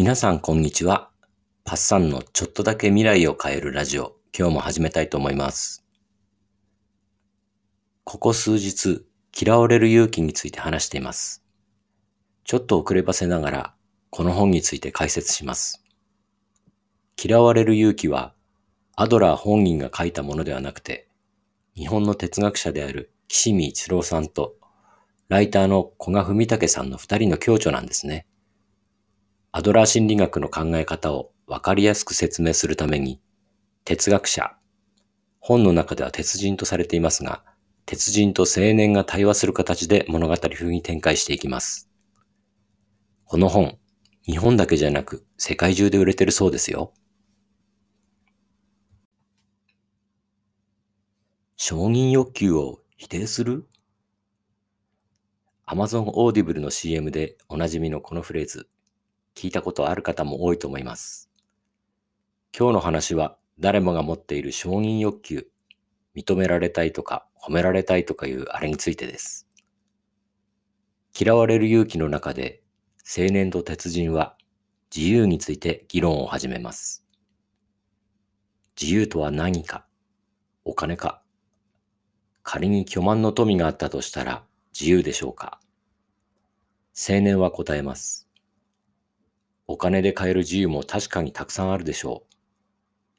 皆さんこんにちは。パッサンのちょっとだけ未来を変えるラジオ、今日も始めたいと思います。ここ数日、嫌われる勇気について話しています。ちょっと遅ればせながら、この本について解説します。嫌われる勇気は、アドラー本人が書いたものではなくて、日本の哲学者である岸見一郎さんと、ライターの古賀文武さんの二人の共著なんですね。アドラー心理学の考え方をわかりやすく説明するために、哲学者、本の中では鉄人とされていますが、鉄人と青年が対話する形で物語風に展開していきます。この本、日本だけじゃなく世界中で売れてるそうですよ。承認欲求を否定する ?Amazon Audible の CM でおなじみのこのフレーズ、聞いたことある方も多いと思います。今日の話は誰もが持っている承認欲求、認められたいとか褒められたいとかいうあれについてです。嫌われる勇気の中で青年と鉄人は自由について議論を始めます。自由とは何かお金か仮に巨万の富があったとしたら自由でしょうか青年は答えます。お金で買える自由も確かにたくさんあるでしょう。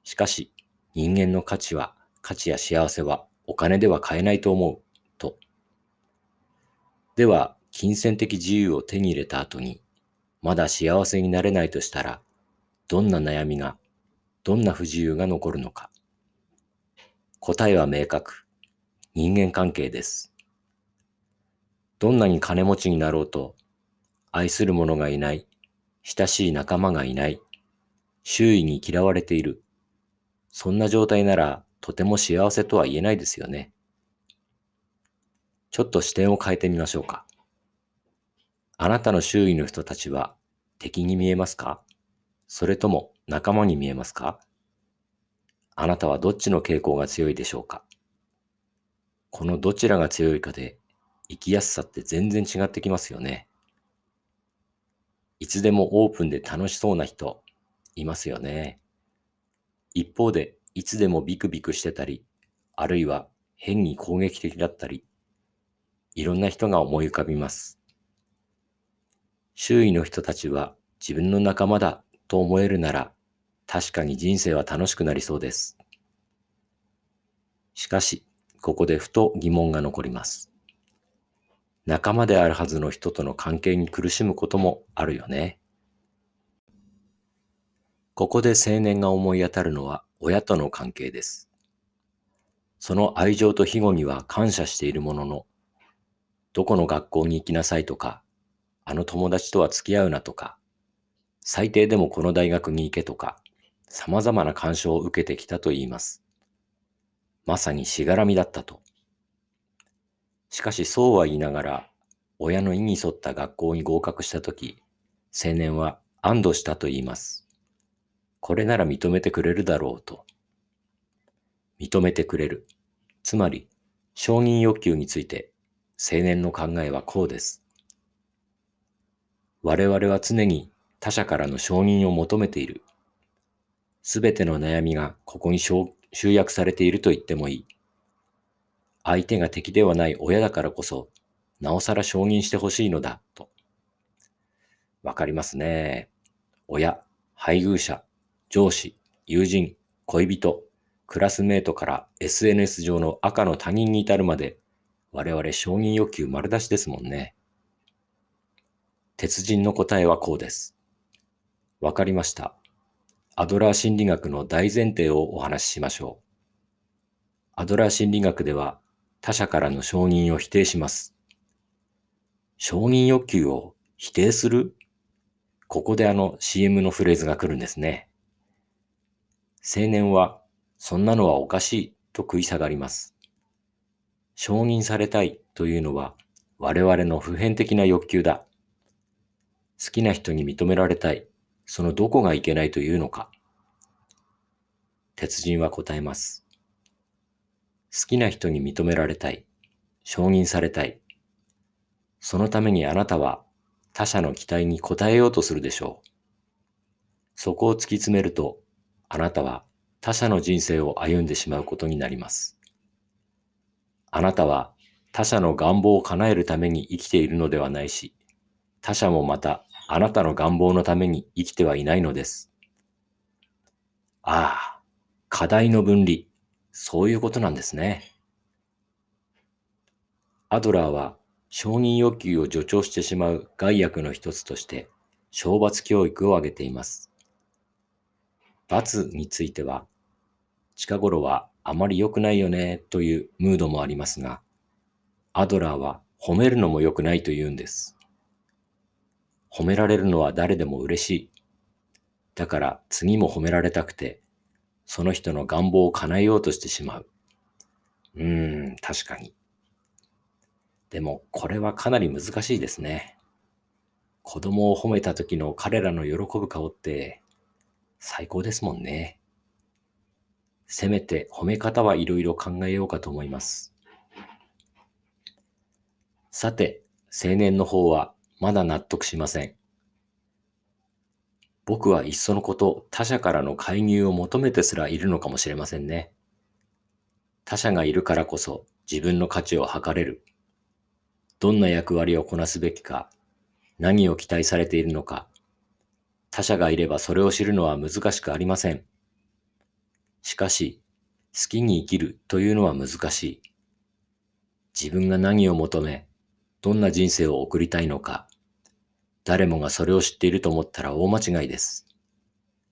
しかし、人間の価値は、価値や幸せはお金では買えないと思う、と。では、金銭的自由を手に入れた後に、まだ幸せになれないとしたら、どんな悩みが、どんな不自由が残るのか。答えは明確。人間関係です。どんなに金持ちになろうと、愛する者がいない、親しい仲間がいない、周囲に嫌われている。そんな状態ならとても幸せとは言えないですよね。ちょっと視点を変えてみましょうか。あなたの周囲の人たちは敵に見えますか？それとも仲間に見えますか？あなたはどっちの傾向が強いでしょうか？このどちらが強いかで生きやすさって全然違ってきますよね。いつでもオープンで楽しそうな人いますよね。一方でいつでもビクビクしてたり、あるいは変に攻撃的だったり、いろんな人が思い浮かびます。周囲の人たちは自分の仲間だと思えるなら、確かに人生は楽しくなりそうです。しかし、ここでふと疑問が残ります。仲間であるはずの人との関係に苦しむこともあるよね。ここで青年が思い当たるのは親との関係です。その愛情と庇護には感謝しているものの、どこの学校に行きなさいとか、あの友達とは付き合うなとか、最低でもこの大学に行けとか、様々な干渉を受けてきたと言います。まさにしがらみだったと。しかしそうは言いながら、親の意に沿った学校に合格したとき、青年は安堵したと言います。これなら認めてくれるだろうと。認めてくれる。つまり、承認欲求について、青年の考えはこうです。我々は常に他者からの承認を求めている。すべての悩みがここに集約されていると言ってもいい。相手が敵ではない親だからこそ、なおさら承認してほしいのだ、と。わかりますね。親、配偶者、上司、友人、恋人、クラスメートから SNS 上の赤の他人に至るまで、我々承認欲求丸出しですもんね。鉄人の答えはこうです。わかりました。アドラー心理学の大前提をお話ししましょう。アドラー心理学では他者からの承認を否定します。承認欲求を否定する？ここであの CM のフレーズが来るんですね。青年は、そんなのはおかしいと食い下がります。承認されたいというのは我々の普遍的な欲求だ。好きな人に認められたい。そのどこがいけないというのか。鉄人は答えます。好きな人に認められたい。承認されたい。そのためにあなたは他者の期待に応えようとするでしょう。そこを突き詰めると、あなたは他者の人生を歩んでしまうことになります。あなたは他者の願望を叶えるために生きているのではないし、他者もまたあなたの願望のために生きてはいないのです。ああ、課題の分離、そういうことなんですね。アドラーは承認欲求を助長してしまう害悪の一つとして、懲罰教育を挙げています。罰については、近頃はあまり良くないよねというムードもありますが、アドラーは褒めるのも良くないと言うんです。褒められるのは誰でも嬉しい。だから次も褒められたくて、その人の願望を叶えようとしてしまう。うーん、確かに。でも、これはかなり難しいですね。子供を褒めた時の彼らの喜ぶ顔って最高ですもんね。せめて褒め方はいろいろ考えようかと思います。さて、青年の方はまだ納得しません。僕はいっそのこと他者からの介入を求めてすらいるのかもしれませんね。他者がいるからこそ自分の価値を測れる。どんな役割をこなすべきか、何を期待されているのか、他者がいればそれを知るのは難しくありません。しかし、好きに生きるというのは難しい。自分が何を求め、どんな人生を送りたいのか、誰もがそれを知っていると思ったら大間違いです。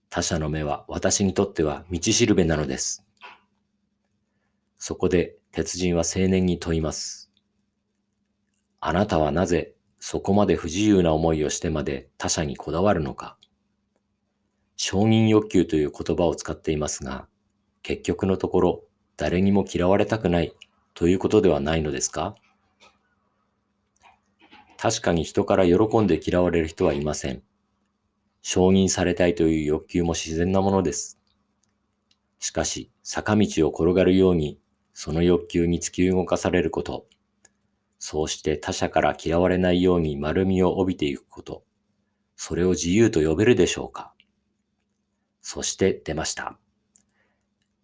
他者の目は私にとっては道しるべなのです。そこで鉄人は青年に問います。あなたはなぜそこまで不自由な思いをしてまで他者にこだわるのか。承認欲求という言葉を使っていますが、結局のところ誰にも嫌われたくないということではないのですか？確かに人から喜んで嫌われる人はいません。承認されたいという欲求も自然なものです。しかし、坂道を転がるように、その欲求に突き動かされること、そうして他者から嫌われないように丸みを帯びていくこと。それを自由と呼べるでしょうかそして出ました。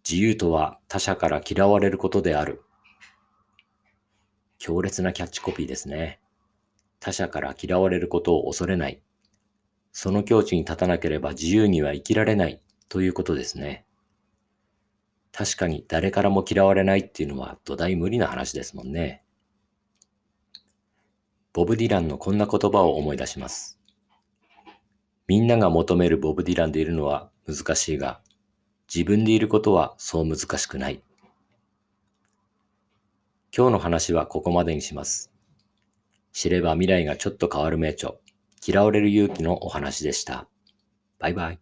自由とは他者から嫌われることである。強烈なキャッチコピーですね。他者から嫌われることを恐れない。その境地に立たなければ自由には生きられないということですね。確かに誰からも嫌われないっていうのは土台無理な話ですもんね。ボブ・ディランのこんな言葉を思い出します。みんなが求めるボブ・ディランでいるのは難しいが、自分でいることはそう難しくない。今日の話はここまでにします。知れば未来がちょっと変わる名著、嫌われる勇気のお話でした。バイバイ。